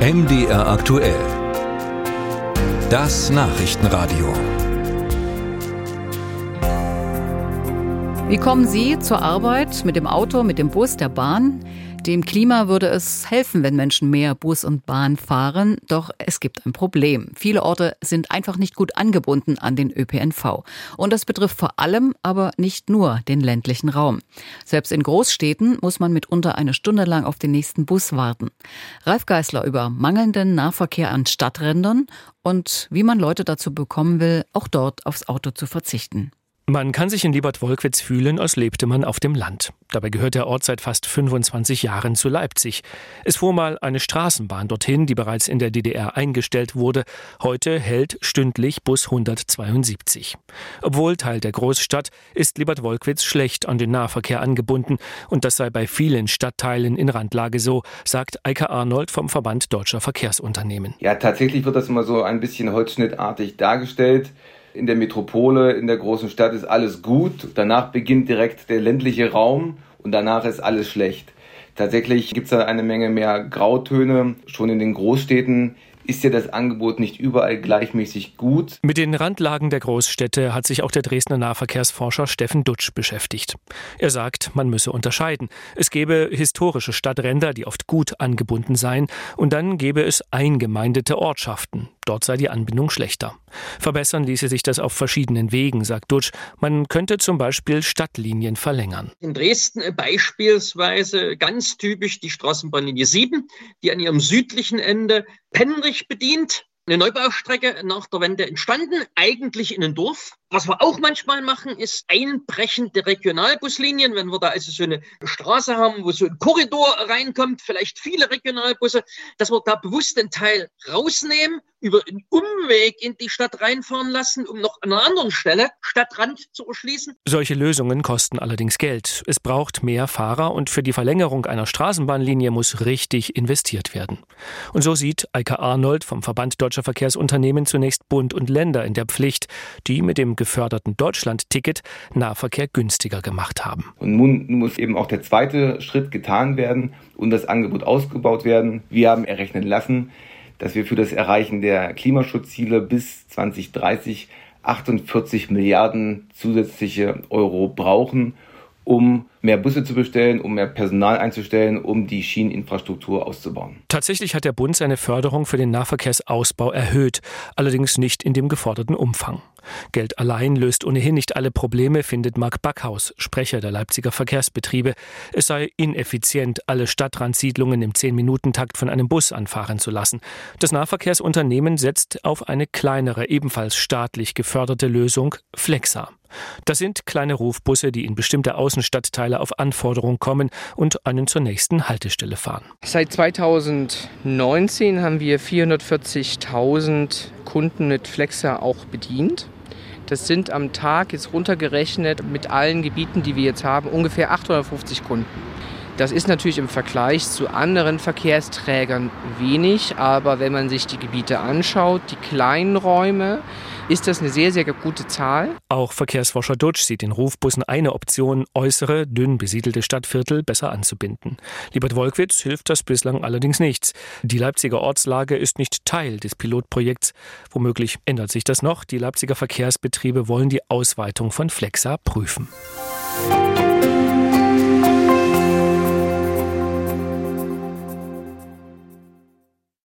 MDR aktuell. Das Nachrichtenradio. Wie kommen Sie zur Arbeit? Mit dem Auto, mit dem Bus, der Bahn? Dem Klima würde es helfen, wenn Menschen mehr Bus und Bahn fahren. Doch es gibt ein Problem. Viele Orte sind einfach nicht gut angebunden an den ÖPNV. Und das betrifft vor allem, aber nicht nur den ländlichen Raum. Selbst in Großstädten muss man mitunter eine Stunde lang auf den nächsten Bus warten. Ralf Geißler über mangelnden Nahverkehr an Stadträndern und wie man Leute dazu bekommen will, auch dort aufs Auto zu verzichten. Man kann sich in Liebert-Wolkwitz fühlen, als lebte man auf dem Land. Dabei gehört der Ort seit fast 25 Jahren zu Leipzig. Es fuhr mal eine Straßenbahn dorthin, die bereits in der DDR eingestellt wurde. Heute hält stündlich Bus 172. Obwohl Teil der Großstadt, ist Liebert-Wolkwitz schlecht an den Nahverkehr angebunden. Und das sei bei vielen Stadtteilen in Randlage so, sagt Eike Arnold vom Verband Deutscher Verkehrsunternehmen. Ja, tatsächlich wird das immer so ein bisschen holzschnittartig dargestellt. In der Metropole, in der großen Stadt ist alles gut. Danach beginnt direkt der ländliche Raum und danach ist alles schlecht. Tatsächlich gibt es da eine Menge mehr Grautöne. Schon in den Großstädten ist ja das Angebot nicht überall gleichmäßig gut. Mit den Randlagen der Großstädte hat sich auch der Dresdner Nahverkehrsforscher Steffen Dutsch beschäftigt. Er sagt, man müsse unterscheiden. Es gäbe historische Stadtränder, die oft gut angebunden seien, und dann gäbe es eingemeindete Ortschaften. Dort sei die Anbindung schlechter. Verbessern ließe sich das auf verschiedenen Wegen, sagt Dutsch. Man könnte zum Beispiel Stadtlinien verlängern. In Dresden beispielsweise ganz typisch die Straßenbahnlinie 7, die an ihrem südlichen Ende Penrich bedient. Eine Neubaustrecke nach der Wende entstanden, eigentlich in ein Dorf. Was wir auch manchmal machen, ist einbrechende Regionalbuslinien. Wenn wir da also so eine Straße haben, wo so ein Korridor reinkommt, vielleicht viele Regionalbusse, dass wir da bewusst den Teil rausnehmen, über einen Umweg in die Stadt reinfahren lassen, um noch an einer anderen Stelle Stadtrand zu erschließen. Solche Lösungen kosten allerdings Geld. Es braucht mehr Fahrer und für die Verlängerung einer Straßenbahnlinie muss richtig investiert werden. Und so sieht Eike Arnold vom Verband Deutscher Verkehrsunternehmen zunächst Bund und Länder in der Pflicht, die mit dem geförderten Deutschland-Ticket Nahverkehr günstiger gemacht haben. Und nun muss eben auch der zweite Schritt getan werden und das Angebot ausgebaut werden. Wir haben errechnen lassen, dass wir für das Erreichen der Klimaschutzziele bis 2030 48 Milliarden zusätzliche Euro brauchen, um mehr Busse zu bestellen, um mehr Personal einzustellen, um die Schieneninfrastruktur auszubauen. Tatsächlich hat der Bund seine Förderung für den Nahverkehrsausbau erhöht, allerdings nicht in dem geforderten Umfang. Geld allein löst ohnehin nicht alle Probleme, findet Marc Backhaus, Sprecher der Leipziger Verkehrsbetriebe. Es sei ineffizient, alle Stadtrandsiedlungen im 10-Minuten-Takt von einem Bus anfahren zu lassen. Das Nahverkehrsunternehmen setzt auf eine kleinere, ebenfalls staatlich geförderte Lösung, Flexa. Das sind kleine Rufbusse, die in bestimmte Außenstadtteile auf Anforderung kommen und einen zur nächsten Haltestelle fahren. Seit 2019 haben wir 440.000 Kunden mit Flexa auch bedient. Das sind am Tag jetzt runtergerechnet mit allen Gebieten, die wir jetzt haben, ungefähr 850 Kunden. Das ist natürlich im Vergleich zu anderen Verkehrsträgern wenig, aber wenn man sich die Gebiete anschaut, die kleinen Räume, ist das eine sehr, sehr gute Zahl. Auch Verkehrsforscher Dutsch sieht in Rufbussen eine Option, äußere, dünn besiedelte Stadtviertel besser anzubinden. Liebert Wolkwitz hilft das bislang allerdings nichts. Die Leipziger Ortslage ist nicht Teil des Pilotprojekts. Womöglich ändert sich das noch. Die Leipziger Verkehrsbetriebe wollen die Ausweitung von Flexa prüfen. Musik